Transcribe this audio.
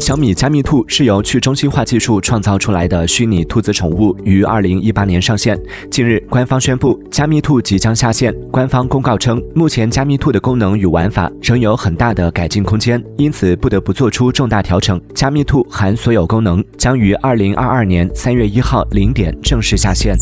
小米加密兔是由去中心化技术创造出来的虚拟兔子宠物于二零一八年上线。近日官方宣布加密兔即将下线。官方公告称目前加密兔的功能与玩法仍有很大的改进空间因此不得不做出重大调整。加密兔含所有功能将于二零二二年三月一号零点正式下线。